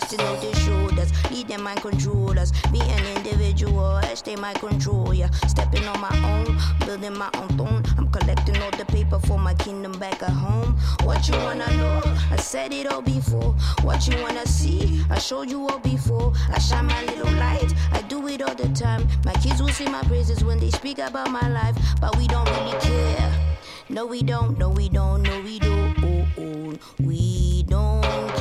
Got to know the shoulders, lead them mind controllers. Be an individual, as they might control ya. Stepping on my own, building my own throne. I'm collecting all the paper for my kingdom back at home. What you wanna know? I said it all before. What you wanna see? I showed you all before. I shine my little light. I do it all the time. My kids will sing my praises when they speak about my life, but we don't really care. No, we don't. No, we don't. No, we don't. Oh, oh. We don't